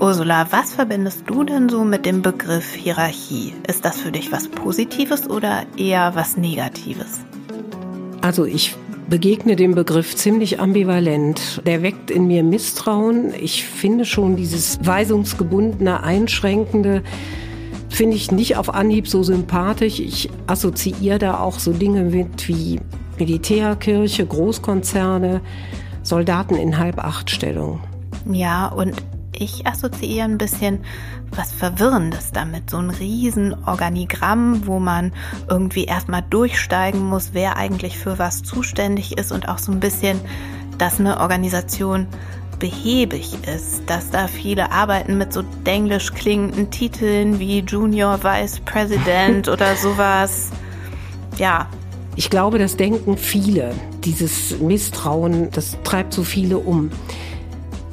Ursula, was verbindest du denn so mit dem Begriff Hierarchie? Ist das für dich was Positives oder eher was Negatives? Also ich begegne dem Begriff ziemlich ambivalent. Der weckt in mir Misstrauen. Ich finde schon dieses weisungsgebundene, einschränkende, finde ich nicht auf Anhieb so sympathisch. Ich assoziiere da auch so Dinge mit wie Militärkirche, Großkonzerne, Soldaten in Halbachtstellung. Ja, und ich assoziiere ein bisschen was Verwirrendes damit. So ein Riesenorganigramm, wo man irgendwie erstmal durchsteigen muss, wer eigentlich für was zuständig ist und auch so ein bisschen, dass eine Organisation behäbig ist, dass da viele arbeiten mit so denglisch klingenden Titeln wie Junior Vice President oder sowas. Ja. Ich glaube, das denken viele. Dieses Misstrauen, das treibt so viele um.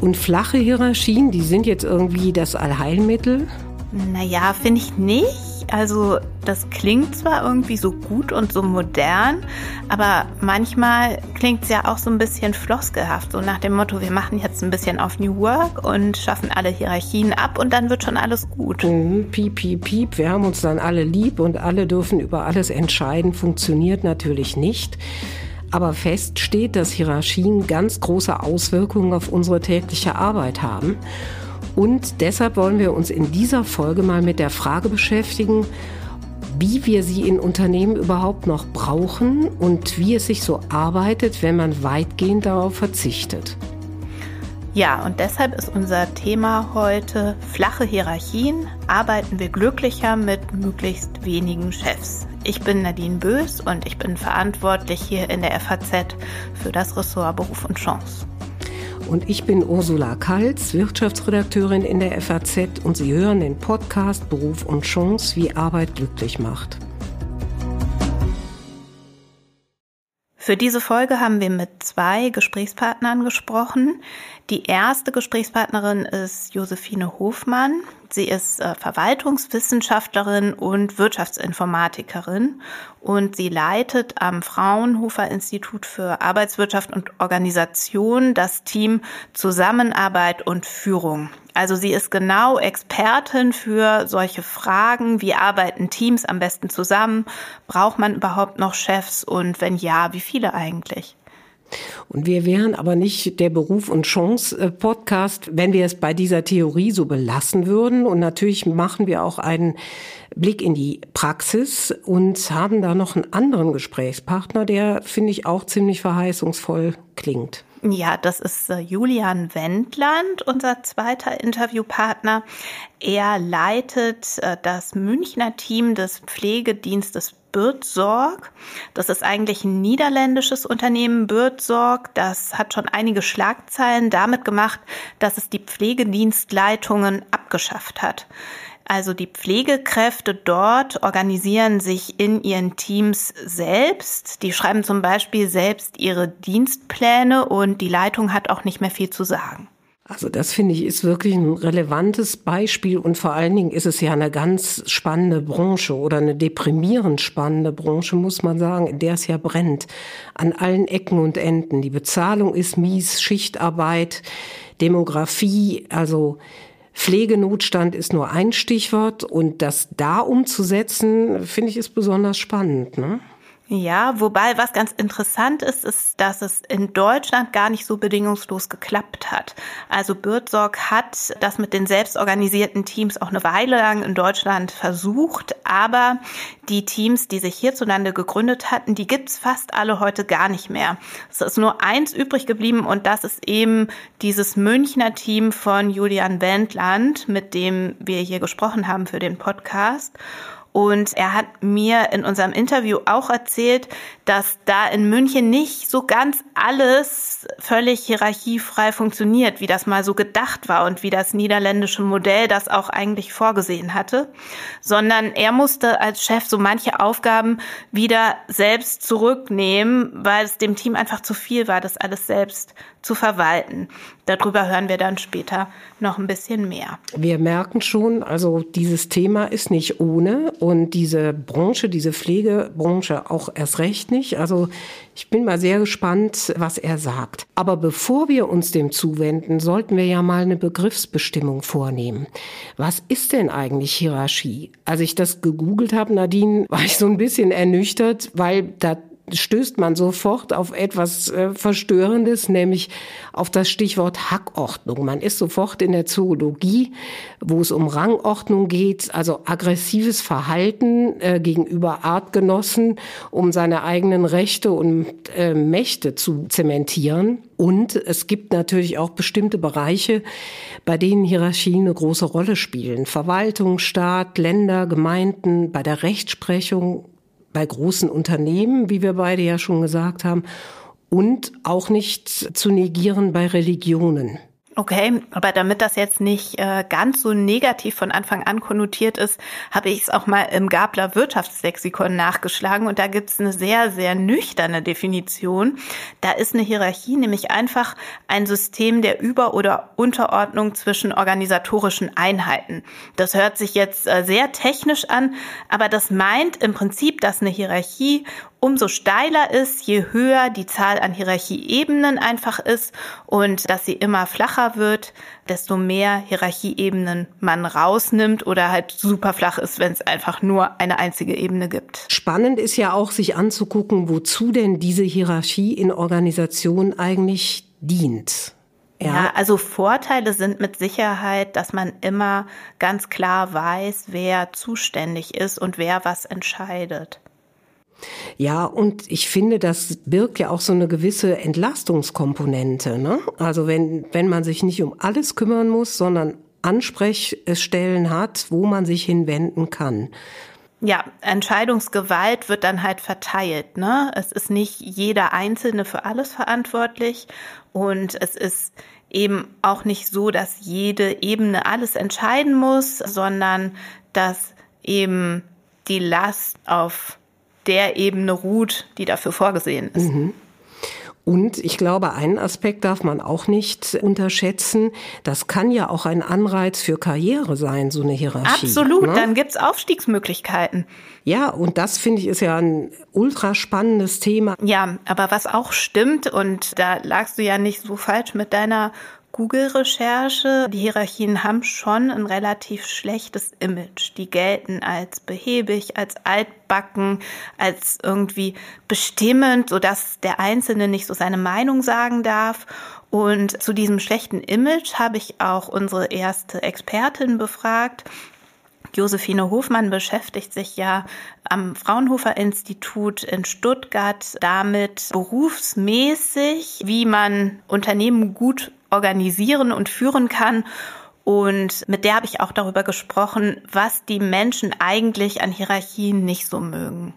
Und flache Hierarchien, die sind jetzt irgendwie das Allheilmittel? Naja, finde ich nicht. Also das klingt zwar irgendwie so gut und so modern, aber manchmal klingt es ja auch so ein bisschen floskelhaft, so nach dem Motto, wir machen jetzt ein bisschen auf New Work und schaffen alle Hierarchien ab und dann wird schon alles gut. Mhm, piep, piep, piep, wir haben uns dann alle lieb und alle dürfen über alles entscheiden, funktioniert natürlich nicht. Aber fest steht, dass Hierarchien ganz große Auswirkungen auf unsere tägliche Arbeit haben. Und deshalb wollen wir uns in dieser Folge mal mit der Frage beschäftigen, wie wir sie in Unternehmen überhaupt noch brauchen und wie es sich so arbeitet, wenn man weitgehend darauf verzichtet. Ja, und deshalb ist unser Thema heute flache Hierarchien. Arbeiten wir glücklicher mit möglichst wenigen Chefs. Ich bin Nadine Bös und ich bin verantwortlich hier in der FAZ für das Ressort Beruf und Chance. Und ich bin Ursula Kalz, Wirtschaftsredakteurin in der FAZ und Sie hören den Podcast Beruf und Chance, wie Arbeit glücklich macht. Für diese Folge haben wir mit zwei Gesprächspartnern gesprochen. Die erste Gesprächspartnerin ist Josephine Hofmann. Sie ist äh, Verwaltungswissenschaftlerin und Wirtschaftsinformatikerin und sie leitet am Fraunhofer Institut für Arbeitswirtschaft und Organisation das Team Zusammenarbeit und Führung. Also sie ist genau Expertin für solche Fragen, wie arbeiten Teams am besten zusammen, braucht man überhaupt noch Chefs und wenn ja, wie viele eigentlich? Und wir wären aber nicht der Beruf und Chance Podcast, wenn wir es bei dieser Theorie so belassen würden. Und natürlich machen wir auch einen Blick in die Praxis und haben da noch einen anderen Gesprächspartner, der, finde ich, auch ziemlich verheißungsvoll klingt. Ja, das ist äh, Julian Wendland, unser zweiter Interviewpartner. Er leitet äh, das Münchner Team des Pflegedienstes Bürdsorg. Das ist eigentlich ein niederländisches Unternehmen, Bürdsorg. Das hat schon einige Schlagzeilen damit gemacht, dass es die Pflegedienstleitungen abgeschafft hat. Also die Pflegekräfte dort organisieren sich in ihren Teams selbst. Die schreiben zum Beispiel selbst ihre Dienstpläne und die Leitung hat auch nicht mehr viel zu sagen. Also das finde ich ist wirklich ein relevantes Beispiel und vor allen Dingen ist es ja eine ganz spannende Branche oder eine deprimierend spannende Branche, muss man sagen, in der es ja brennt. An allen Ecken und Enden. Die Bezahlung ist mies, Schichtarbeit, Demografie, also Pflegenotstand ist nur ein Stichwort und das da umzusetzen, finde ich, ist besonders spannend. Ne? Ja, wobei was ganz interessant ist, ist, dass es in Deutschland gar nicht so bedingungslos geklappt hat. Also Bürdsorg hat das mit den selbstorganisierten Teams auch eine Weile lang in Deutschland versucht, aber die Teams, die sich hierzulande gegründet hatten, die gibt's fast alle heute gar nicht mehr. Es ist nur eins übrig geblieben und das ist eben dieses Münchner Team von Julian Wendland, mit dem wir hier gesprochen haben für den Podcast. Und er hat mir in unserem Interview auch erzählt, dass da in München nicht so ganz alles völlig hierarchiefrei funktioniert, wie das mal so gedacht war und wie das niederländische Modell das auch eigentlich vorgesehen hatte, sondern er musste als Chef so manche Aufgaben wieder selbst zurücknehmen, weil es dem Team einfach zu viel war, das alles selbst zu verwalten. Darüber hören wir dann später noch ein bisschen mehr. Wir merken schon, also dieses Thema ist nicht ohne und diese Branche, diese Pflegebranche auch erst recht nicht. Also ich bin mal sehr gespannt, was er sagt. Aber bevor wir uns dem zuwenden, sollten wir ja mal eine Begriffsbestimmung vornehmen. Was ist denn eigentlich Hierarchie? Als ich das gegoogelt habe, Nadine, war ich so ein bisschen ernüchtert, weil da stößt man sofort auf etwas äh, Verstörendes, nämlich auf das Stichwort Hackordnung. Man ist sofort in der Zoologie, wo es um Rangordnung geht, also aggressives Verhalten äh, gegenüber Artgenossen, um seine eigenen Rechte und äh, Mächte zu zementieren. Und es gibt natürlich auch bestimmte Bereiche, bei denen Hierarchien eine große Rolle spielen. Verwaltung, Staat, Länder, Gemeinden, bei der Rechtsprechung bei großen Unternehmen, wie wir beide ja schon gesagt haben, und auch nicht zu negieren bei Religionen. Okay, aber damit das jetzt nicht äh, ganz so negativ von Anfang an konnotiert ist, habe ich es auch mal im Gabler Wirtschaftslexikon nachgeschlagen und da gibt es eine sehr, sehr nüchterne Definition. Da ist eine Hierarchie nämlich einfach ein System der Über- oder Unterordnung zwischen organisatorischen Einheiten. Das hört sich jetzt äh, sehr technisch an, aber das meint im Prinzip, dass eine Hierarchie umso steiler ist, je höher die Zahl an Hierarchieebenen einfach ist und dass sie immer flacher wird, desto mehr Hierarchieebenen man rausnimmt oder halt super flach ist, wenn es einfach nur eine einzige Ebene gibt. Spannend ist ja auch, sich anzugucken, wozu denn diese Hierarchie in Organisationen eigentlich dient. Ja. ja. also Vorteile sind mit Sicherheit, dass man immer ganz klar weiß, wer zuständig ist und wer was entscheidet. Ja, und ich finde, das birgt ja auch so eine gewisse Entlastungskomponente. Ne? Also wenn, wenn man sich nicht um alles kümmern muss, sondern Ansprechstellen hat, wo man sich hinwenden kann. Ja, Entscheidungsgewalt wird dann halt verteilt. Ne? Es ist nicht jeder Einzelne für alles verantwortlich und es ist eben auch nicht so, dass jede Ebene alles entscheiden muss, sondern dass eben die Last auf der Ebene ruht, die dafür vorgesehen ist. Mhm. Und ich glaube, einen Aspekt darf man auch nicht unterschätzen. Das kann ja auch ein Anreiz für Karriere sein, so eine Hierarchie. Absolut, ne? dann gibt's Aufstiegsmöglichkeiten. Ja, und das finde ich ist ja ein ultra spannendes Thema. Ja, aber was auch stimmt, und da lagst du ja nicht so falsch mit deiner Google-Recherche. Die Hierarchien haben schon ein relativ schlechtes Image. Die gelten als behäbig, als altbacken, als irgendwie bestimmend, sodass der Einzelne nicht so seine Meinung sagen darf. Und zu diesem schlechten Image habe ich auch unsere erste Expertin befragt. Josephine Hofmann beschäftigt sich ja am Fraunhofer Institut in Stuttgart damit berufsmäßig, wie man Unternehmen gut organisieren und führen kann. Und mit der habe ich auch darüber gesprochen, was die Menschen eigentlich an Hierarchien nicht so mögen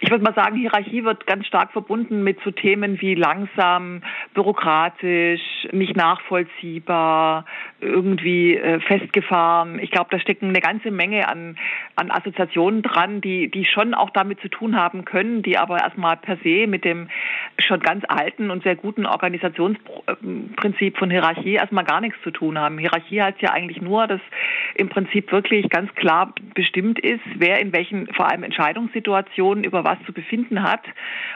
ich würde mal sagen, Hierarchie wird ganz stark verbunden mit so Themen wie langsam, bürokratisch, nicht nachvollziehbar, irgendwie äh, festgefahren. Ich glaube, da stecken eine ganze Menge an, an Assoziationen dran, die, die schon auch damit zu tun haben können, die aber erstmal per se mit dem schon ganz alten und sehr guten Organisationsprinzip von Hierarchie erstmal gar nichts zu tun haben. Hierarchie heißt ja eigentlich nur, dass im Prinzip wirklich ganz klar bestimmt ist, wer in welchen vor allem Entscheidungssituationen über was zu befinden hat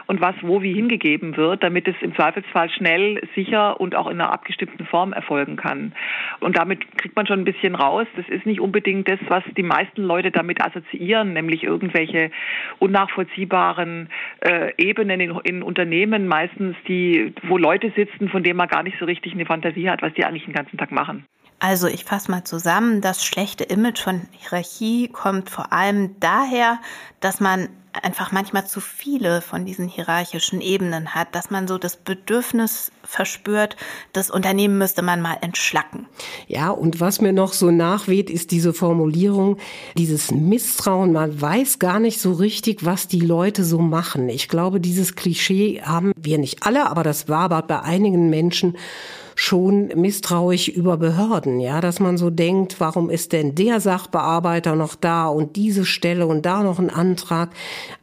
und was wo wie hingegeben wird, damit es im Zweifelsfall schnell, sicher und auch in einer abgestimmten Form erfolgen kann. Und damit kriegt man schon ein bisschen raus, das ist nicht unbedingt das, was die meisten Leute damit assoziieren, nämlich irgendwelche unnachvollziehbaren äh, Ebenen in, in Unternehmen, meistens die, wo Leute sitzen, von denen man gar nicht so richtig eine Fantasie hat, was die eigentlich den ganzen Tag machen. Also ich fasse mal zusammen, das schlechte Image von Hierarchie kommt vor allem daher, dass man einfach manchmal zu viele von diesen hierarchischen Ebenen hat, dass man so das Bedürfnis verspürt, das Unternehmen müsste man mal entschlacken. Ja, und was mir noch so nachweht, ist diese Formulierung, dieses Misstrauen, man weiß gar nicht so richtig, was die Leute so machen. Ich glaube, dieses Klischee haben wir nicht alle, aber das war bei einigen Menschen schon misstrauisch über Behörden, ja, dass man so denkt, warum ist denn der Sachbearbeiter noch da und diese Stelle und da noch ein Antrag?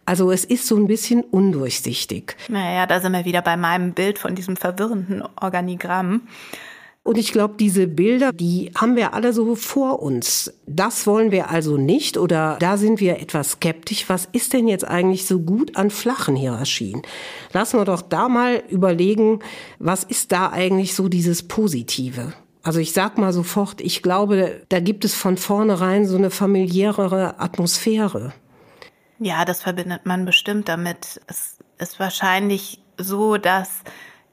Also es ist so ein bisschen undurchsichtig. Naja, da sind wir wieder bei meinem Bild von diesem verwirrenden Organigramm. Und ich glaube, diese Bilder, die haben wir alle so vor uns. Das wollen wir also nicht oder da sind wir etwas skeptisch. Was ist denn jetzt eigentlich so gut an flachen Hierarchien? Lassen wir doch da mal überlegen, was ist da eigentlich so dieses Positive? Also ich sag mal sofort, ich glaube, da gibt es von vornherein so eine familiärere Atmosphäre. Ja, das verbindet man bestimmt damit. Es ist wahrscheinlich so, dass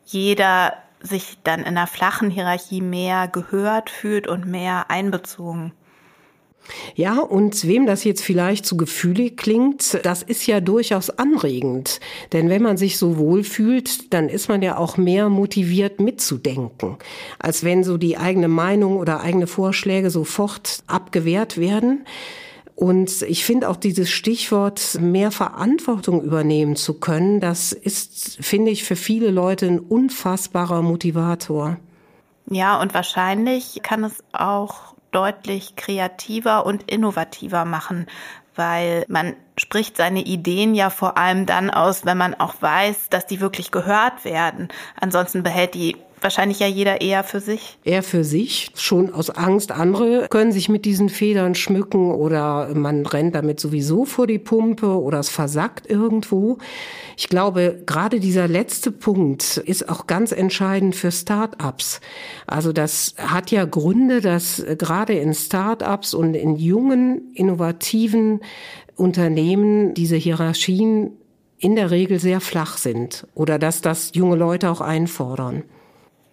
jeder sich dann in einer flachen Hierarchie mehr gehört fühlt und mehr einbezogen. Ja, und wem das jetzt vielleicht zu gefühlig klingt, das ist ja durchaus anregend. Denn wenn man sich so wohl fühlt, dann ist man ja auch mehr motiviert mitzudenken, als wenn so die eigene Meinung oder eigene Vorschläge sofort abgewehrt werden. Und ich finde auch dieses Stichwort mehr Verantwortung übernehmen zu können, das ist, finde ich, für viele Leute ein unfassbarer Motivator. Ja, und wahrscheinlich kann es auch deutlich kreativer und innovativer machen, weil man spricht seine Ideen ja vor allem dann aus, wenn man auch weiß, dass die wirklich gehört werden. Ansonsten behält die wahrscheinlich ja jeder eher für sich. Eher für sich, schon aus Angst. Andere können sich mit diesen Federn schmücken oder man rennt damit sowieso vor die Pumpe oder es versackt irgendwo. Ich glaube, gerade dieser letzte Punkt ist auch ganz entscheidend für Start-ups. Also das hat ja Gründe, dass gerade in Start-ups und in jungen, innovativen Unternehmen diese Hierarchien in der Regel sehr flach sind oder dass das junge Leute auch einfordern.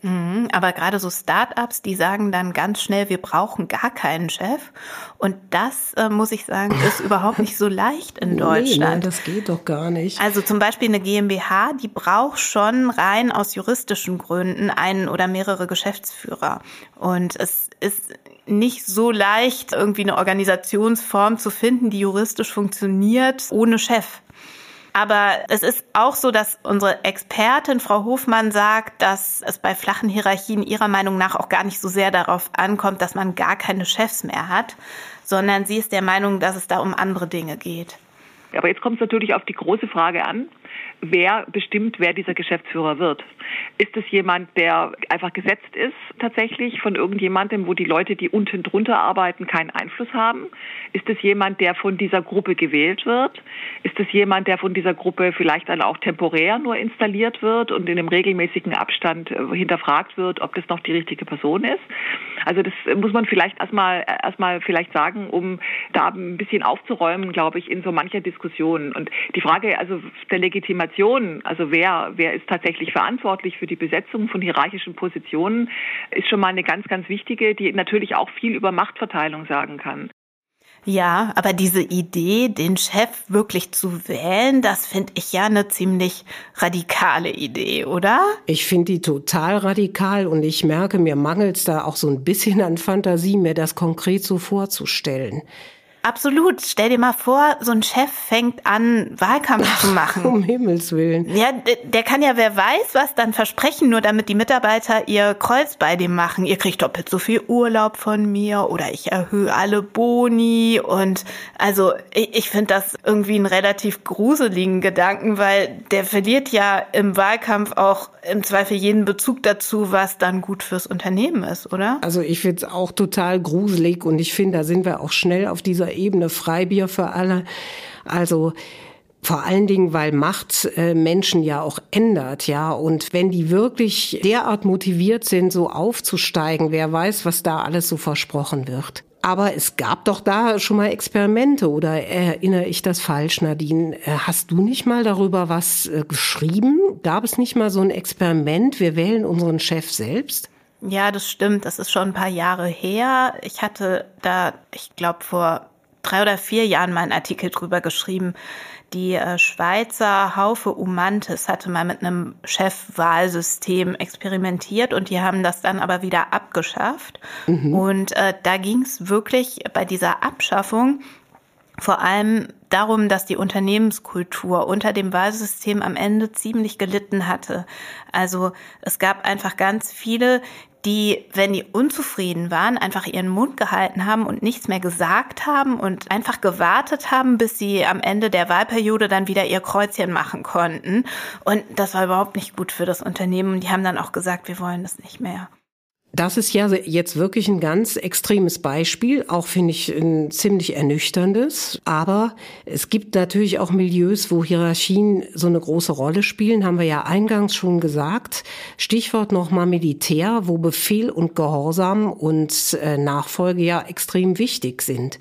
Mhm, aber gerade so Startups, die sagen dann ganz schnell, wir brauchen gar keinen Chef. Und das, äh, muss ich sagen, ist überhaupt nicht so leicht in Deutschland. Nee, nein, das geht doch gar nicht. Also zum Beispiel eine GmbH, die braucht schon rein aus juristischen Gründen einen oder mehrere Geschäftsführer. Und es ist nicht so leicht, irgendwie eine Organisationsform zu finden, die juristisch funktioniert, ohne Chef. Aber es ist auch so, dass unsere Expertin Frau Hofmann sagt, dass es bei flachen Hierarchien ihrer Meinung nach auch gar nicht so sehr darauf ankommt, dass man gar keine Chefs mehr hat, sondern sie ist der Meinung, dass es da um andere Dinge geht. Aber jetzt kommt es natürlich auf die große Frage an wer bestimmt, wer dieser Geschäftsführer wird. Ist es jemand, der einfach gesetzt ist tatsächlich von irgendjemandem, wo die Leute, die unten drunter arbeiten, keinen Einfluss haben? Ist es jemand, der von dieser Gruppe gewählt wird? Ist es jemand, der von dieser Gruppe vielleicht dann auch temporär nur installiert wird und in einem regelmäßigen Abstand äh, hinterfragt wird, ob das noch die richtige Person ist? Also das muss man vielleicht erstmal erstmal vielleicht sagen, um da ein bisschen aufzuräumen, glaube ich, in so mancher Diskussion. Und die Frage also der Legitimation, also wer wer ist tatsächlich verantwortlich für die Besetzung von hierarchischen Positionen, ist schon mal eine ganz ganz wichtige, die natürlich auch viel über Machtverteilung sagen kann. Ja, aber diese Idee, den Chef wirklich zu wählen, das finde ich ja eine ziemlich radikale Idee, oder? Ich finde die total radikal und ich merke, mir mangelt es da auch so ein bisschen an Fantasie, mir das konkret so vorzustellen. Absolut. Stell dir mal vor, so ein Chef fängt an, Wahlkampf Ach, zu machen. Um Himmels Willen. Ja, der kann ja, wer weiß, was dann versprechen, nur damit die Mitarbeiter ihr Kreuz bei dem machen. Ihr kriegt doppelt so viel Urlaub von mir oder ich erhöhe alle Boni und also ich, ich finde das irgendwie einen relativ gruseligen Gedanken, weil der verliert ja im Wahlkampf auch im Zweifel jeden Bezug dazu, was dann gut fürs Unternehmen ist, oder? Also ich finde es auch total gruselig und ich finde, da sind wir auch schnell auf dieser Ebene Freibier für alle. Also vor allen Dingen, weil Macht äh, Menschen ja auch ändert, ja. Und wenn die wirklich derart motiviert sind, so aufzusteigen, wer weiß, was da alles so versprochen wird. Aber es gab doch da schon mal Experimente, oder erinnere ich das falsch, Nadine? Äh, hast du nicht mal darüber was äh, geschrieben? Gab es nicht mal so ein Experiment, wir wählen unseren Chef selbst? Ja, das stimmt. Das ist schon ein paar Jahre her. Ich hatte da, ich glaube, vor drei oder vier Jahren mal einen Artikel drüber geschrieben. Die äh, Schweizer Haufe Umantis hatte mal mit einem Chefwahlsystem experimentiert und die haben das dann aber wieder abgeschafft. Mhm. Und äh, da ging es wirklich bei dieser Abschaffung vor allem darum, dass die Unternehmenskultur unter dem Wahlsystem am Ende ziemlich gelitten hatte. Also es gab einfach ganz viele, die, wenn die unzufrieden waren, einfach ihren Mund gehalten haben und nichts mehr gesagt haben und einfach gewartet haben, bis sie am Ende der Wahlperiode dann wieder ihr Kreuzchen machen konnten. Und das war überhaupt nicht gut für das Unternehmen. Und die haben dann auch gesagt, wir wollen das nicht mehr. Das ist ja jetzt wirklich ein ganz extremes Beispiel, auch finde ich ein ziemlich ernüchterndes. Aber es gibt natürlich auch Milieus, wo Hierarchien so eine große Rolle spielen, haben wir ja eingangs schon gesagt. Stichwort nochmal Militär, wo Befehl und Gehorsam und äh, Nachfolge ja extrem wichtig sind.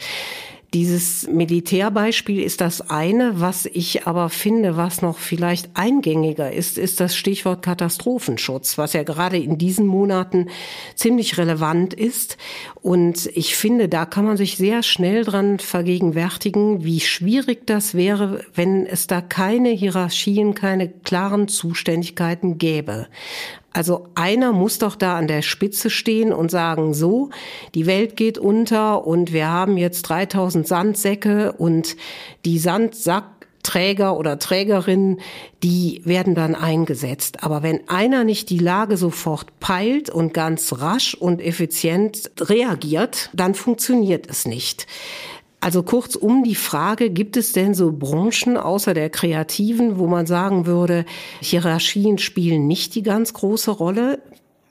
Dieses Militärbeispiel ist das eine. Was ich aber finde, was noch vielleicht eingängiger ist, ist das Stichwort Katastrophenschutz, was ja gerade in diesen Monaten ziemlich relevant ist. Und ich finde, da kann man sich sehr schnell dran vergegenwärtigen, wie schwierig das wäre, wenn es da keine Hierarchien, keine klaren Zuständigkeiten gäbe. Also einer muss doch da an der Spitze stehen und sagen, so, die Welt geht unter und wir haben jetzt 3000 Sandsäcke und die Sandsackträger oder Trägerinnen, die werden dann eingesetzt. Aber wenn einer nicht die Lage sofort peilt und ganz rasch und effizient reagiert, dann funktioniert es nicht. Also kurzum die Frage, gibt es denn so Branchen außer der Kreativen, wo man sagen würde, Hierarchien spielen nicht die ganz große Rolle?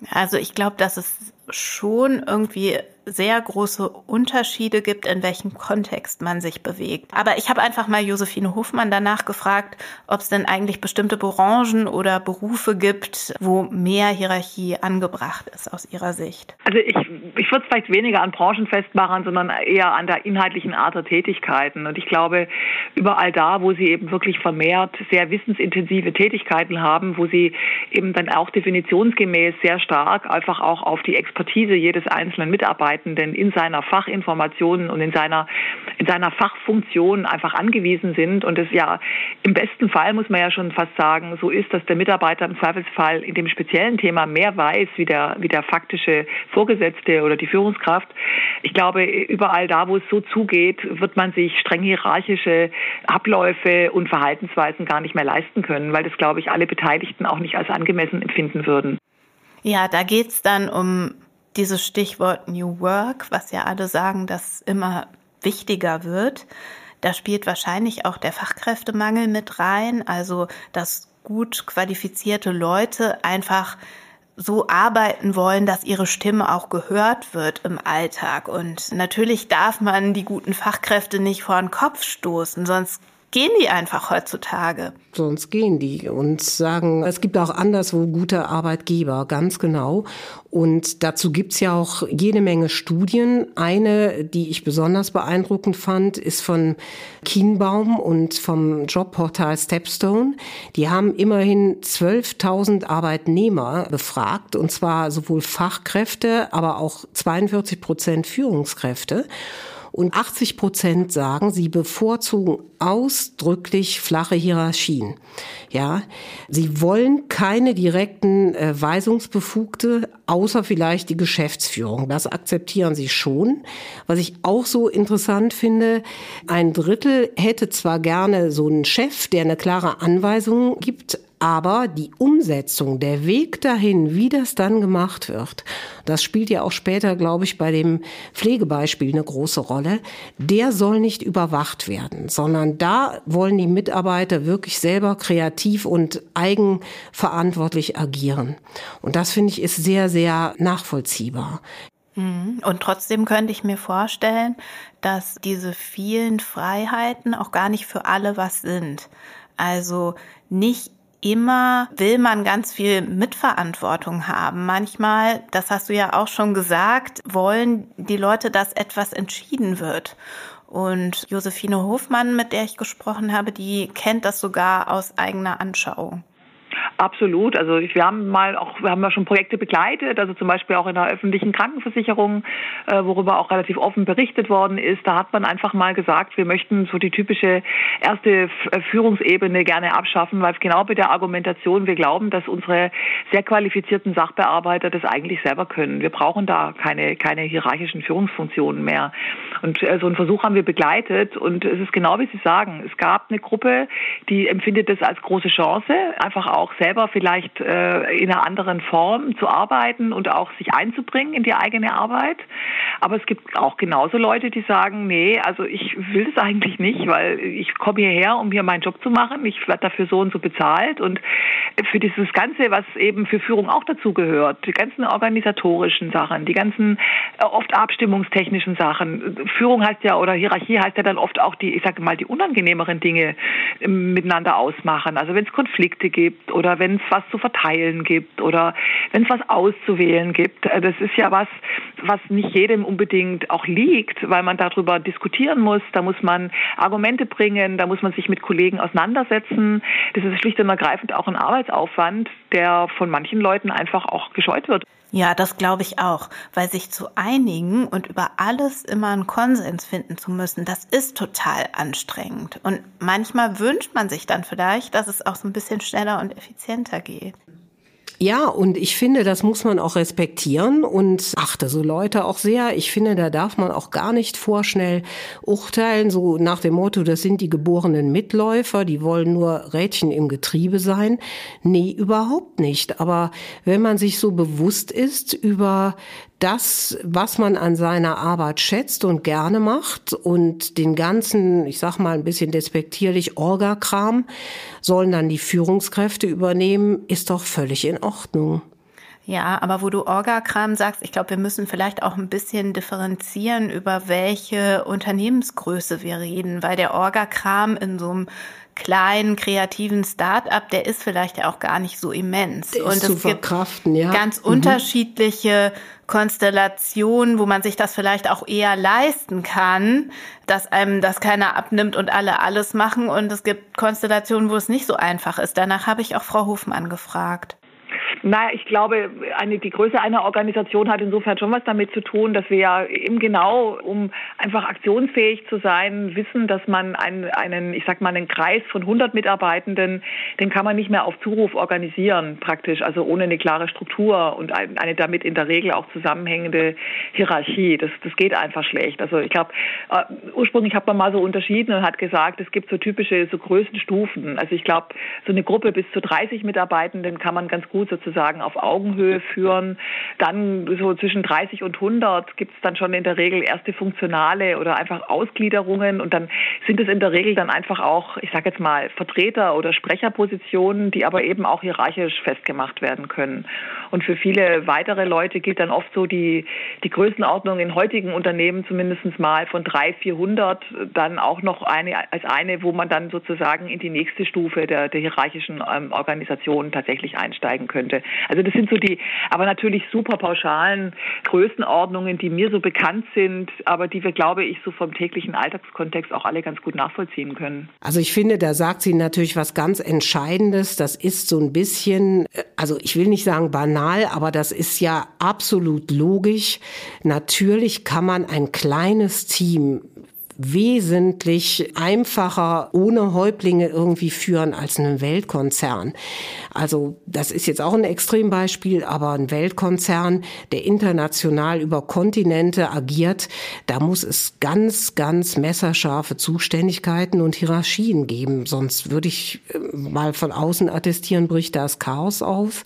Also ich glaube, dass es schon irgendwie sehr große Unterschiede gibt, in welchem Kontext man sich bewegt. Aber ich habe einfach mal Josephine Hofmann danach gefragt, ob es denn eigentlich bestimmte Branchen oder Berufe gibt, wo mehr Hierarchie angebracht ist aus ihrer Sicht. Also ich, ich würde es vielleicht weniger an Branchen festmachen, sondern eher an der inhaltlichen Art der Tätigkeiten. Und ich glaube, überall da, wo sie eben wirklich vermehrt sehr wissensintensive Tätigkeiten haben, wo sie eben dann auch definitionsgemäß sehr stark einfach auch auf die Expertise jedes einzelnen Mitarbeiters Mitarbeitenden in seiner Fachinformationen und in seiner, in seiner Fachfunktion einfach angewiesen sind. Und es ja im besten Fall, muss man ja schon fast sagen, so ist, dass der Mitarbeiter im Zweifelsfall in dem speziellen Thema mehr weiß, wie der, wie der faktische Vorgesetzte oder die Führungskraft. Ich glaube, überall da, wo es so zugeht, wird man sich streng hierarchische Abläufe und Verhaltensweisen gar nicht mehr leisten können, weil das, glaube ich, alle Beteiligten auch nicht als angemessen empfinden würden. Ja, da geht's dann um dieses Stichwort New Work, was ja alle sagen, dass immer wichtiger wird, da spielt wahrscheinlich auch der Fachkräftemangel mit rein, also dass gut qualifizierte Leute einfach so arbeiten wollen, dass ihre Stimme auch gehört wird im Alltag. Und natürlich darf man die guten Fachkräfte nicht vor den Kopf stoßen, sonst gehen die einfach heutzutage. Sonst gehen die und sagen, es gibt auch anderswo gute Arbeitgeber, ganz genau. Und dazu gibt's ja auch jede Menge Studien. Eine, die ich besonders beeindruckend fand, ist von Kienbaum und vom Jobportal Stepstone. Die haben immerhin 12.000 Arbeitnehmer befragt, und zwar sowohl Fachkräfte, aber auch 42 Prozent Führungskräfte. Und 80 Prozent sagen, sie bevorzugen ausdrücklich flache Hierarchien. Ja, sie wollen keine direkten äh, Weisungsbefugte, außer vielleicht die Geschäftsführung. Das akzeptieren sie schon. Was ich auch so interessant finde, ein Drittel hätte zwar gerne so einen Chef, der eine klare Anweisung gibt, aber die Umsetzung, der Weg dahin, wie das dann gemacht wird, das spielt ja auch später, glaube ich, bei dem Pflegebeispiel eine große Rolle, der soll nicht überwacht werden, sondern da wollen die Mitarbeiter wirklich selber kreativ und eigenverantwortlich agieren. Und das finde ich ist sehr, sehr nachvollziehbar. Mhm. Und trotzdem könnte ich mir vorstellen, dass diese vielen Freiheiten auch gar nicht für alle was sind. Also nicht immer will man ganz viel Mitverantwortung haben. Manchmal, das hast du ja auch schon gesagt, wollen die Leute, dass etwas entschieden wird. Und Josephine Hofmann, mit der ich gesprochen habe, die kennt das sogar aus eigener Anschauung. Absolut. Also wir haben mal auch, wir haben ja schon Projekte begleitet, also zum Beispiel auch in der öffentlichen Krankenversicherung, äh, worüber auch relativ offen berichtet worden ist. Da hat man einfach mal gesagt, wir möchten so die typische erste äh, Führungsebene gerne abschaffen, weil genau bei der Argumentation wir glauben, dass unsere sehr qualifizierten Sachbearbeiter das eigentlich selber können. Wir brauchen da keine, keine hierarchischen Führungsfunktionen mehr. Und äh, so einen Versuch haben wir begleitet und es ist genau wie Sie sagen. Es gab eine Gruppe, die empfindet das als große Chance, einfach auch selbst selber vielleicht äh, in einer anderen Form zu arbeiten und auch sich einzubringen in die eigene Arbeit. Aber es gibt auch genauso Leute, die sagen, nee, also ich will das eigentlich nicht, weil ich komme hierher, um hier meinen Job zu machen. Ich werde dafür so und so bezahlt und für dieses Ganze, was eben für Führung auch dazu gehört, die ganzen organisatorischen Sachen, die ganzen äh, oft abstimmungstechnischen Sachen. Führung heißt ja oder Hierarchie heißt ja dann oft auch die, ich sage mal, die unangenehmeren Dinge ähm, miteinander ausmachen. Also wenn es Konflikte gibt oder wenn es was zu verteilen gibt oder wenn es was auszuwählen gibt. Äh, das ist ja was, was nicht jedem unbedingt auch liegt, weil man darüber diskutieren muss. Da muss man Argumente bringen, da muss man sich mit Kollegen auseinandersetzen. Das ist schlicht und ergreifend auch ein Arbeitsaufwand, der von manchen Leuten einfach auch gescheut wird. Ja, das glaube ich auch, weil sich zu einigen und über alles immer einen Konsens finden zu müssen, das ist total anstrengend. Und manchmal wünscht man sich dann vielleicht, dass es auch so ein bisschen schneller und effizienter geht. Ja, und ich finde, das muss man auch respektieren und achte so Leute auch sehr. Ich finde, da darf man auch gar nicht vorschnell urteilen, so nach dem Motto, das sind die geborenen Mitläufer, die wollen nur Rädchen im Getriebe sein. Nee, überhaupt nicht. Aber wenn man sich so bewusst ist über das, was man an seiner Arbeit schätzt und gerne macht und den ganzen, ich sag mal ein bisschen despektierlich, Orgakram sollen dann die Führungskräfte übernehmen, ist doch völlig in Ordnung. Ja, aber wo du Orgakram sagst, ich glaube, wir müssen vielleicht auch ein bisschen differenzieren, über welche Unternehmensgröße wir reden, weil der Orgakram in so einem kleinen kreativen Start-up, der ist vielleicht ja auch gar nicht so immens. Der und es gibt ja. ganz mhm. unterschiedliche Konstellationen, wo man sich das vielleicht auch eher leisten kann, dass einem das keiner abnimmt und alle alles machen. Und es gibt Konstellationen, wo es nicht so einfach ist. Danach habe ich auch Frau Hofmann gefragt. Naja, ich glaube, eine, die Größe einer Organisation hat insofern schon was damit zu tun, dass wir ja eben genau, um einfach aktionsfähig zu sein, wissen, dass man einen, einen ich sag mal, einen Kreis von 100 Mitarbeitenden, den kann man nicht mehr auf Zuruf organisieren, praktisch, also ohne eine klare Struktur und eine damit in der Regel auch zusammenhängende Hierarchie. Das, das geht einfach schlecht. Also ich glaube, äh, ursprünglich hat man mal so unterschieden und hat gesagt, es gibt so typische, so Größenstufen. Also ich glaube, so eine Gruppe bis zu 30 Mitarbeitenden kann man ganz gut sozusagen sozusagen auf Augenhöhe führen. Dann so zwischen 30 und 100 gibt es dann schon in der Regel erste funktionale oder einfach Ausgliederungen und dann sind es in der Regel dann einfach auch, ich sage jetzt mal, Vertreter oder Sprecherpositionen, die aber eben auch hierarchisch festgemacht werden können. Und für viele weitere Leute gilt dann oft so die, die Größenordnung in heutigen Unternehmen zumindest mal von 300, 400 dann auch noch eine als eine, wo man dann sozusagen in die nächste Stufe der, der hierarchischen ähm, Organisation tatsächlich einsteigen könnte. Also das sind so die, aber natürlich super pauschalen Größenordnungen, die mir so bekannt sind, aber die wir, glaube ich, so vom täglichen Alltagskontext auch alle ganz gut nachvollziehen können. Also ich finde, da sagt sie natürlich was ganz Entscheidendes. Das ist so ein bisschen, also ich will nicht sagen banal, aber das ist ja absolut logisch. Natürlich kann man ein kleines Team wesentlich einfacher ohne Häuptlinge irgendwie führen als einen Weltkonzern. Also das ist jetzt auch ein Extrembeispiel, aber ein Weltkonzern, der international über Kontinente agiert, da muss es ganz, ganz messerscharfe Zuständigkeiten und Hierarchien geben. Sonst würde ich äh, mal von außen attestieren, bricht das Chaos auf.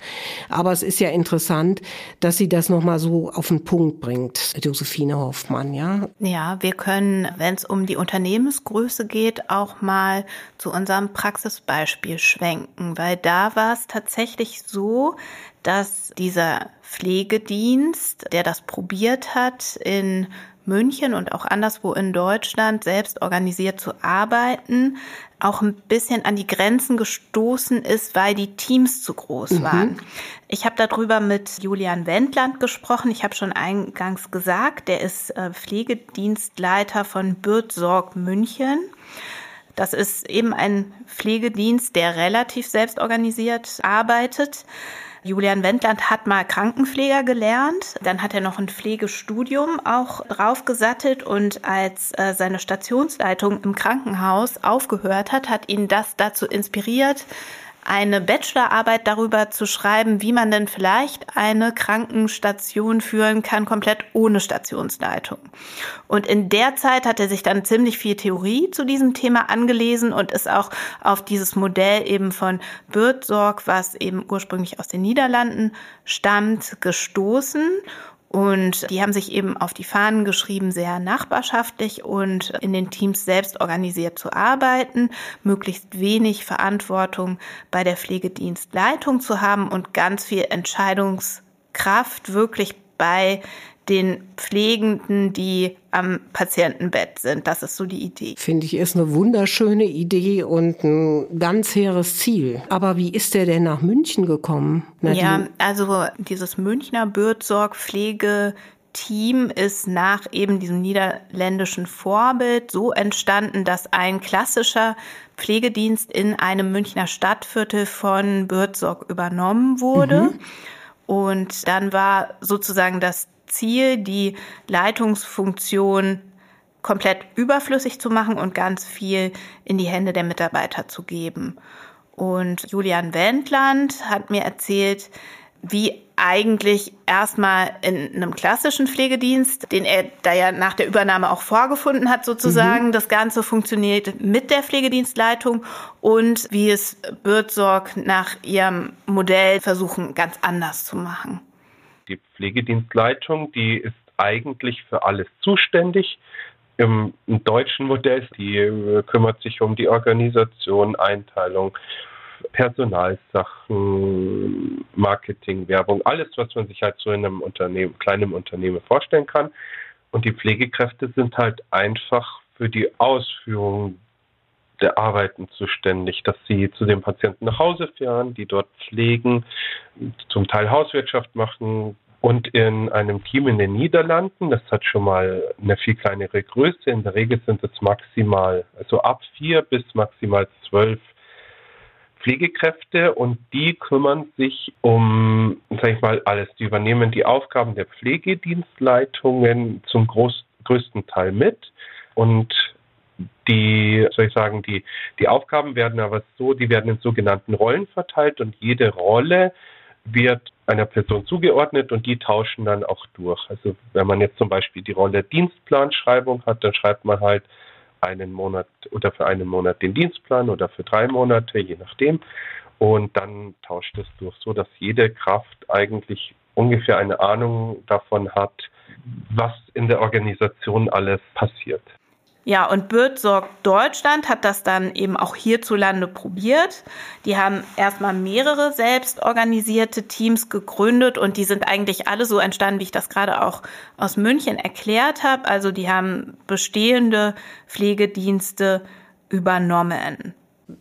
Aber es ist ja interessant, dass sie das nochmal so auf den Punkt bringt, Josephine Hoffmann, ja? Ja, wir können, wenn es um die Unternehmensgröße geht, auch mal zu unserem Praxisbeispiel schwenken, weil da war es tatsächlich so, dass dieser Pflegedienst, der das probiert hat, in München und auch anderswo in Deutschland selbst organisiert zu arbeiten, auch ein bisschen an die Grenzen gestoßen ist, weil die Teams zu groß mhm. waren. Ich habe darüber mit Julian Wendland gesprochen. Ich habe schon eingangs gesagt, der ist äh, Pflegedienstleiter von Bürtsorg München. Das ist eben ein Pflegedienst, der relativ selbstorganisiert arbeitet. Julian Wendland hat mal Krankenpfleger gelernt, dann hat er noch ein Pflegestudium auch draufgesattelt und als äh, seine Stationsleitung im Krankenhaus aufgehört hat, hat ihn das dazu inspiriert, eine Bachelorarbeit darüber zu schreiben, wie man denn vielleicht eine Krankenstation führen kann, komplett ohne Stationsleitung. Und in der Zeit hat er sich dann ziemlich viel Theorie zu diesem Thema angelesen und ist auch auf dieses Modell eben von Birdzorg, was eben ursprünglich aus den Niederlanden stammt, gestoßen und die haben sich eben auf die Fahnen geschrieben, sehr nachbarschaftlich und in den Teams selbst organisiert zu arbeiten, möglichst wenig Verantwortung bei der Pflegedienstleitung zu haben und ganz viel Entscheidungskraft wirklich bei den Pflegenden, die am Patientenbett sind. Das ist so die Idee. Finde ich, ist eine wunderschöne Idee und ein ganz hehres Ziel. Aber wie ist der denn nach München gekommen? Nadine? Ja, also dieses Münchner Bürdsorgpflege Team ist nach eben diesem niederländischen Vorbild so entstanden, dass ein klassischer Pflegedienst in einem Münchner Stadtviertel von Bürzog übernommen wurde. Mhm. Und dann war sozusagen das Ziel, die Leitungsfunktion komplett überflüssig zu machen und ganz viel in die Hände der Mitarbeiter zu geben. Und Julian Wendland hat mir erzählt, wie eigentlich erstmal in einem klassischen Pflegedienst, den er da ja nach der Übernahme auch vorgefunden hat, sozusagen, mhm. das Ganze funktioniert mit der Pflegedienstleitung und wie es Bürdsorg nach ihrem Modell versuchen, ganz anders zu machen. Die Pflegedienstleitung, die ist eigentlich für alles zuständig. Im, im deutschen Modell, die äh, kümmert sich um die Organisation, Einteilung, Personalsachen, Marketing, Werbung, alles, was man sich halt so in einem Unternehmen, kleinem Unternehmen vorstellen kann. Und die Pflegekräfte sind halt einfach für die Ausführung der Arbeiten zuständig, dass sie zu den Patienten nach Hause fahren, die dort pflegen, zum Teil Hauswirtschaft machen und in einem Team in den Niederlanden, das hat schon mal eine viel kleinere Größe, in der Regel sind es maximal, also ab vier bis maximal zwölf Pflegekräfte und die kümmern sich um, sag ich mal, alles. Die übernehmen die Aufgaben der Pflegedienstleitungen zum groß, größten Teil mit und die, soll ich sagen, die, die Aufgaben werden aber so, die werden in sogenannten Rollen verteilt und jede Rolle wird einer Person zugeordnet und die tauschen dann auch durch. Also wenn man jetzt zum Beispiel die Rolle Dienstplanschreibung hat, dann schreibt man halt einen Monat oder für einen Monat den Dienstplan oder für drei Monate, je nachdem. Und dann tauscht es durch, so dass jede Kraft eigentlich ungefähr eine Ahnung davon hat, was in der Organisation alles passiert. Ja, und Bird Deutschland hat das dann eben auch hierzulande probiert. Die haben erstmal mehrere selbst organisierte Teams gegründet und die sind eigentlich alle so entstanden, wie ich das gerade auch aus München erklärt habe. Also die haben bestehende Pflegedienste übernommen.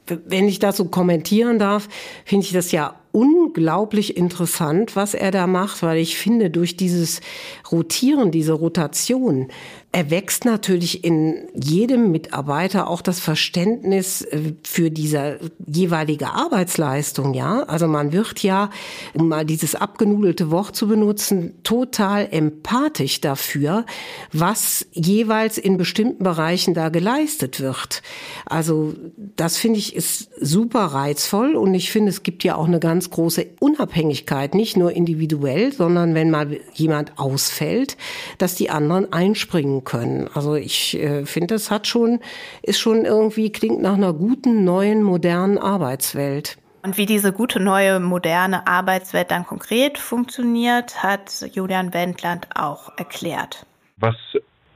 Wenn ich so kommentieren darf, finde ich das ja unglaublich interessant, was er da macht, weil ich finde, durch dieses Rotieren, diese Rotation, erwächst natürlich in jedem Mitarbeiter auch das Verständnis äh, für diese jeweilige Arbeitsleistung, ja. Also man wird ja, um mal dieses abgenudelte Wort zu benutzen, total empathisch dafür, was jeweils in bestimmten Bereichen da geleistet wird. Also das finde ich ist super reizvoll und ich finde, es gibt ja auch eine ganz große Unabhängigkeit, nicht nur individuell, sondern wenn mal jemand ausfällt, dass die anderen einspringen können. Also ich äh, finde, es hat schon, ist schon irgendwie, klingt nach einer guten, neuen, modernen Arbeitswelt. Und wie diese gute neue moderne Arbeitswelt dann konkret funktioniert, hat Julian Wendland auch erklärt. Was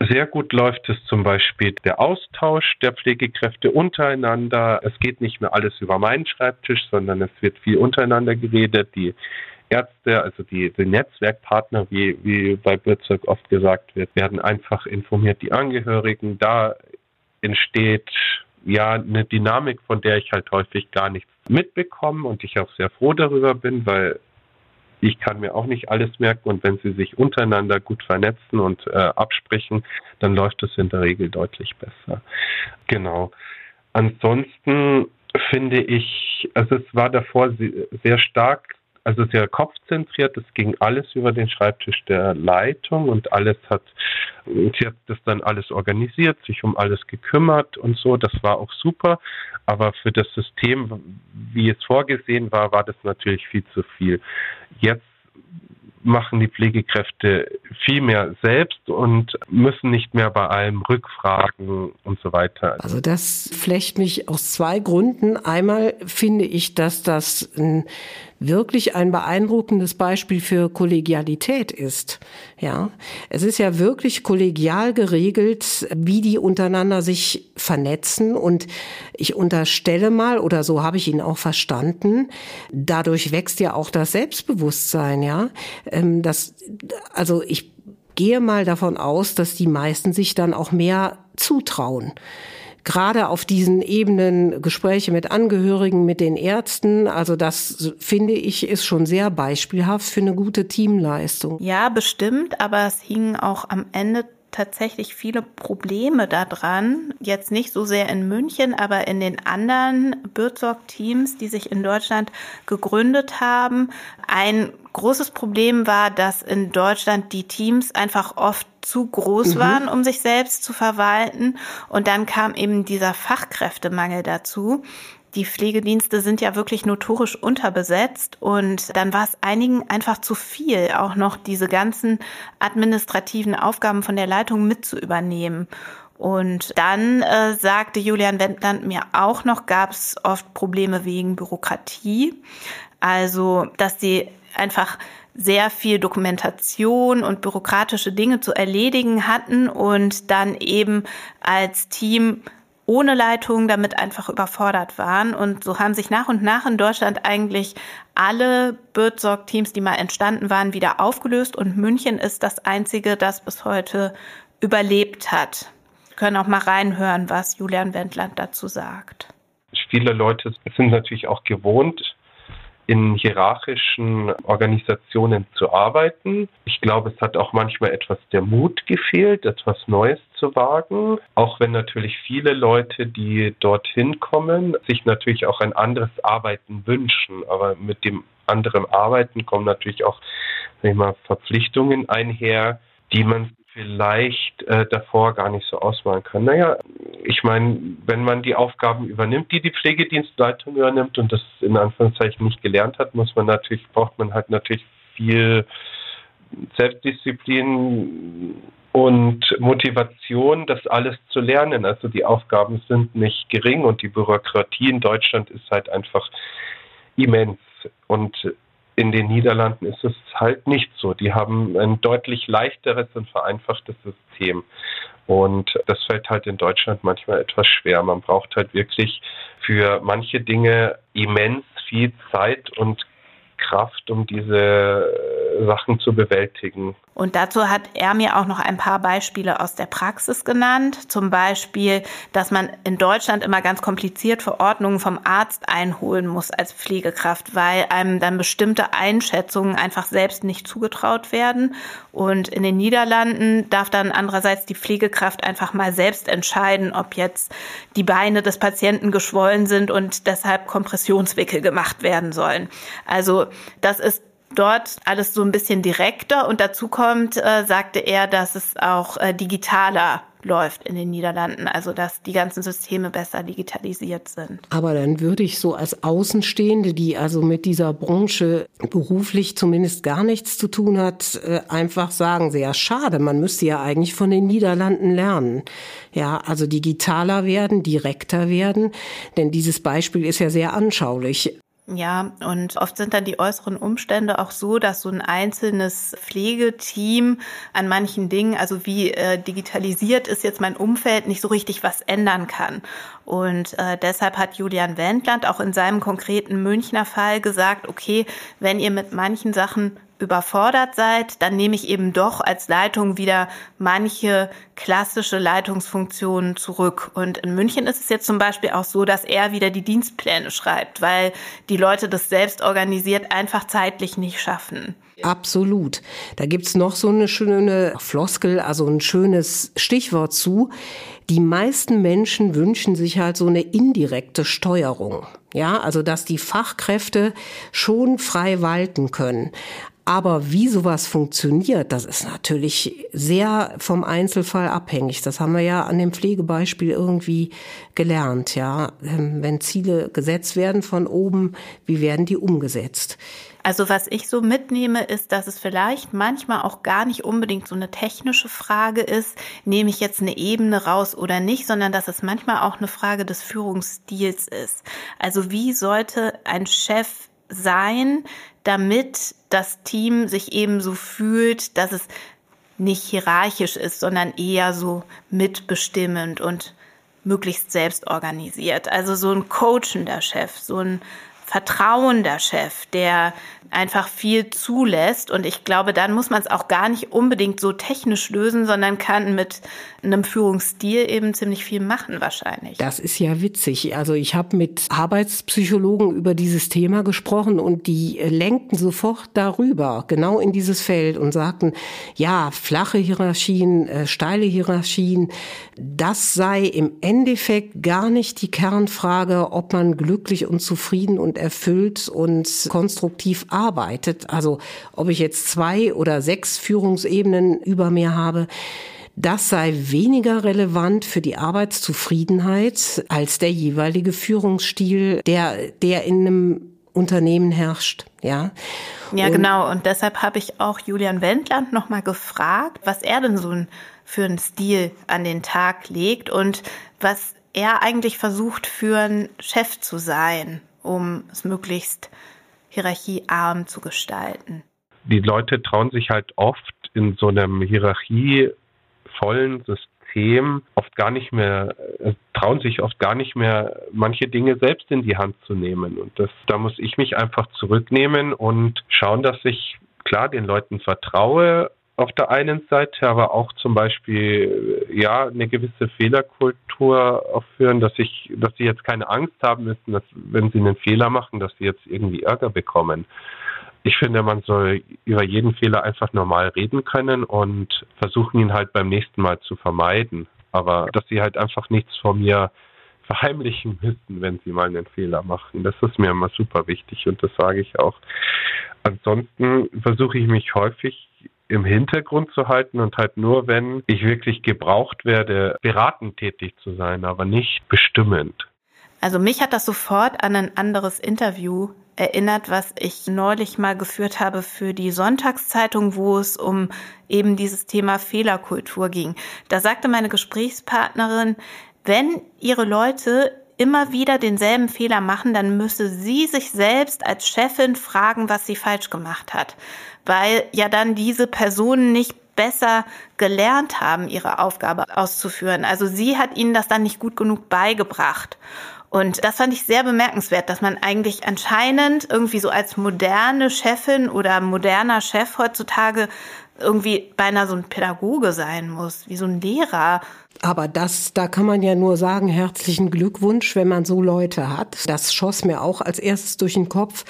sehr gut läuft ist zum Beispiel der Austausch der Pflegekräfte untereinander. Es geht nicht mehr alles über meinen Schreibtisch, sondern es wird viel untereinander geredet. Die Ärzte, also die, die Netzwerkpartner, wie, wie bei Bezirk oft gesagt wird, werden einfach informiert, die Angehörigen. Da entsteht ja eine Dynamik, von der ich halt häufig gar nichts mitbekomme und ich auch sehr froh darüber bin, weil ich kann mir auch nicht alles merken und wenn sie sich untereinander gut vernetzen und äh, absprechen, dann läuft es in der Regel deutlich besser. Genau. Ansonsten finde ich, also es war davor sehr stark also sehr kopfzentriert. Es ging alles über den Schreibtisch der Leitung und alles hat, sie hat das dann alles organisiert, sich um alles gekümmert und so. Das war auch super. Aber für das System, wie es vorgesehen war, war das natürlich viel zu viel. Jetzt machen die Pflegekräfte viel mehr selbst und müssen nicht mehr bei allem rückfragen und so weiter. Also das flecht mich aus zwei Gründen. Einmal finde ich, dass das ein wirklich ein beeindruckendes Beispiel für Kollegialität ist. Ja, es ist ja wirklich kollegial geregelt, wie die untereinander sich vernetzen und ich unterstelle mal oder so habe ich ihn auch verstanden. Dadurch wächst ja auch das Selbstbewusstsein. Ja, ähm, das also ich gehe mal davon aus, dass die meisten sich dann auch mehr zutrauen gerade auf diesen Ebenen Gespräche mit Angehörigen, mit den Ärzten, also das finde ich ist schon sehr beispielhaft für eine gute Teamleistung. Ja, bestimmt, aber es hing auch am Ende tatsächlich viele Probleme daran. Jetzt nicht so sehr in München, aber in den anderen Bürzog-Teams, die sich in Deutschland gegründet haben. Ein großes Problem war, dass in Deutschland die Teams einfach oft zu groß mhm. waren, um sich selbst zu verwalten. Und dann kam eben dieser Fachkräftemangel dazu die Pflegedienste sind ja wirklich notorisch unterbesetzt und dann war es einigen einfach zu viel, auch noch diese ganzen administrativen Aufgaben von der Leitung mit zu übernehmen. Und dann äh, sagte Julian Wendland mir auch noch, gab es oft Probleme wegen Bürokratie. Also, dass sie einfach sehr viel Dokumentation und bürokratische Dinge zu erledigen hatten und dann eben als Team ohne Leitung damit einfach überfordert waren. Und so haben sich nach und nach in Deutschland eigentlich alle Birdsog-Teams, die mal entstanden waren, wieder aufgelöst. Und München ist das einzige, das bis heute überlebt hat. Wir können auch mal reinhören, was Julian Wendland dazu sagt. Viele Leute sind natürlich auch gewohnt, in hierarchischen Organisationen zu arbeiten. Ich glaube, es hat auch manchmal etwas der Mut gefehlt, etwas Neues zu wagen. Auch wenn natürlich viele Leute, die dorthin kommen, sich natürlich auch ein anderes Arbeiten wünschen. Aber mit dem anderen Arbeiten kommen natürlich auch mal, Verpflichtungen einher, die man vielleicht äh, davor gar nicht so ausmalen kann. Naja, ich meine, wenn man die Aufgaben übernimmt, die die Pflegedienstleitung übernimmt und das in Anführungszeichen nicht gelernt hat, muss man natürlich, braucht man halt natürlich viel Selbstdisziplin und Motivation, das alles zu lernen. Also die Aufgaben sind nicht gering und die Bürokratie in Deutschland ist halt einfach immens. Und in den Niederlanden ist es halt nicht so. Die haben ein deutlich leichteres und vereinfachtes System. Und das fällt halt in Deutschland manchmal etwas schwer. Man braucht halt wirklich für manche Dinge immens viel Zeit und Kraft, um diese Sachen zu bewältigen. Und dazu hat er mir auch noch ein paar Beispiele aus der Praxis genannt. Zum Beispiel, dass man in Deutschland immer ganz kompliziert Verordnungen vom Arzt einholen muss als Pflegekraft, weil einem dann bestimmte Einschätzungen einfach selbst nicht zugetraut werden. Und in den Niederlanden darf dann andererseits die Pflegekraft einfach mal selbst entscheiden, ob jetzt die Beine des Patienten geschwollen sind und deshalb Kompressionswickel gemacht werden sollen. Also das ist dort alles so ein bisschen direkter und dazu kommt, äh, sagte er, dass es auch äh, digitaler läuft in den Niederlanden, also dass die ganzen Systeme besser digitalisiert sind. Aber dann würde ich so als Außenstehende, die also mit dieser Branche beruflich zumindest gar nichts zu tun hat, äh, einfach sagen, sehr schade, man müsste ja eigentlich von den Niederlanden lernen. Ja, also digitaler werden, direkter werden, denn dieses Beispiel ist ja sehr anschaulich. Ja, und oft sind dann die äußeren Umstände auch so, dass so ein einzelnes Pflegeteam an manchen Dingen, also wie äh, digitalisiert ist jetzt mein Umfeld, nicht so richtig was ändern kann. Und äh, deshalb hat Julian Wendland auch in seinem konkreten Münchner Fall gesagt, okay, wenn ihr mit manchen Sachen überfordert seid, dann nehme ich eben doch als Leitung wieder manche klassische Leitungsfunktionen zurück. Und in München ist es jetzt zum Beispiel auch so, dass er wieder die Dienstpläne schreibt, weil die Leute das selbst organisiert einfach zeitlich nicht schaffen. Absolut. Da gibt's noch so eine schöne Floskel, also ein schönes Stichwort zu. Die meisten Menschen wünschen sich halt so eine indirekte Steuerung. Ja, also dass die Fachkräfte schon frei walten können. Aber wie sowas funktioniert, das ist natürlich sehr vom Einzelfall abhängig. Das haben wir ja an dem Pflegebeispiel irgendwie gelernt, ja. Ähm, wenn Ziele gesetzt werden von oben, wie werden die umgesetzt? Also was ich so mitnehme, ist, dass es vielleicht manchmal auch gar nicht unbedingt so eine technische Frage ist, nehme ich jetzt eine Ebene raus oder nicht, sondern dass es manchmal auch eine Frage des Führungsstils ist. Also wie sollte ein Chef sein, damit das Team sich eben so fühlt, dass es nicht hierarchisch ist, sondern eher so mitbestimmend und möglichst selbst organisiert. Also so ein coachender Chef, so ein vertrauender Chef, der einfach viel zulässt. Und ich glaube, dann muss man es auch gar nicht unbedingt so technisch lösen, sondern kann mit einem Führungsstil eben ziemlich viel machen wahrscheinlich. Das ist ja witzig. Also ich habe mit Arbeitspsychologen über dieses Thema gesprochen und die lenkten sofort darüber, genau in dieses Feld und sagten, ja, flache Hierarchien, äh, steile Hierarchien, das sei im Endeffekt gar nicht die Kernfrage, ob man glücklich und zufrieden und erfüllt und konstruktiv arbeitet. Also ob ich jetzt zwei oder sechs Führungsebenen über mir habe. Das sei weniger relevant für die Arbeitszufriedenheit als der jeweilige Führungsstil, der, der in einem Unternehmen herrscht, ja. Ja, und genau. Und deshalb habe ich auch Julian Wendland nochmal gefragt, was er denn so für einen Stil an den Tag legt und was er eigentlich versucht, für einen Chef zu sein, um es möglichst hierarchiearm zu gestalten? Die Leute trauen sich halt oft in so einem hierarchievollen System oft gar nicht mehr, äh, trauen sich oft gar nicht mehr, manche Dinge selbst in die Hand zu nehmen. Und das, da muss ich mich einfach zurücknehmen und schauen, dass ich klar den Leuten vertraue, auf der einen Seite, aber auch zum Beispiel ja eine gewisse Fehlerkultur aufführen, dass ich, dass sie jetzt keine Angst haben müssen, dass wenn sie einen Fehler machen, dass sie jetzt irgendwie Ärger bekommen. Ich finde, man soll über jeden Fehler einfach normal reden können und versuchen ihn halt beim nächsten Mal zu vermeiden. Aber dass sie halt einfach nichts vor mir verheimlichen müssen, wenn sie mal einen Fehler machen. Das ist mir immer super wichtig und das sage ich auch. Ansonsten versuche ich mich häufig im Hintergrund zu halten und halt nur, wenn ich wirklich gebraucht werde, beratend tätig zu sein, aber nicht bestimmend. Also mich hat das sofort an ein anderes Interview erinnert, was ich neulich mal geführt habe für die Sonntagszeitung, wo es um eben dieses Thema Fehlerkultur ging. Da sagte meine Gesprächspartnerin, wenn ihre Leute immer wieder denselben Fehler machen, dann müsse sie sich selbst als Chefin fragen, was sie falsch gemacht hat weil ja dann diese Personen nicht besser gelernt haben, ihre Aufgabe auszuführen. Also sie hat ihnen das dann nicht gut genug beigebracht. Und das fand ich sehr bemerkenswert, dass man eigentlich anscheinend irgendwie so als moderne Chefin oder moderner Chef heutzutage irgendwie beinahe so ein Pädagoge sein muss, wie so ein Lehrer. Aber das, da kann man ja nur sagen, herzlichen Glückwunsch, wenn man so Leute hat. Das schoss mir auch als erstes durch den Kopf.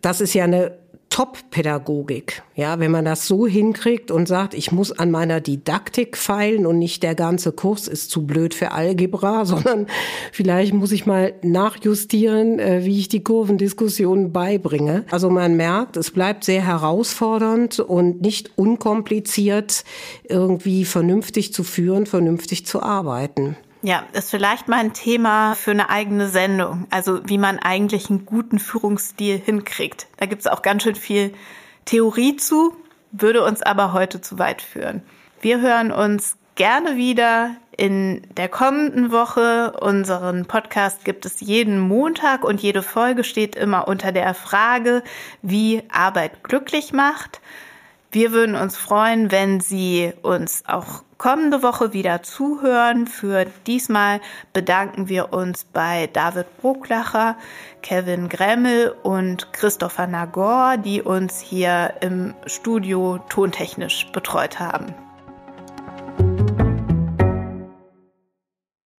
Das ist ja eine Top-Pädagogik. Ja, wenn man das so hinkriegt und sagt, ich muss an meiner Didaktik feilen und nicht der ganze Kurs ist zu blöd für Algebra, sondern vielleicht muss ich mal nachjustieren, äh, wie ich die Kurvendiskussion beibringe. Also man merkt, es bleibt sehr herausfordernd und nicht unkompliziert irgendwie vernünftig zu führen, vernünftig zu arbeiten. Ja, ist vielleicht mal ein Thema für eine eigene Sendung. Also wie man eigentlich einen guten Führungsstil hinkriegt. Da gibt es auch ganz schön viel Theorie zu, würde uns aber heute zu weit führen. Wir hören uns gerne wieder in der kommenden Woche. Unseren Podcast gibt es jeden Montag und jede Folge steht immer unter der Frage, wie Arbeit glücklich macht. Wir würden uns freuen, wenn Sie uns auch kommende Woche wieder zuhören. Für diesmal bedanken wir uns bei David Brucklacher, Kevin Gremmel und Christopher Nagor, die uns hier im Studio tontechnisch betreut haben.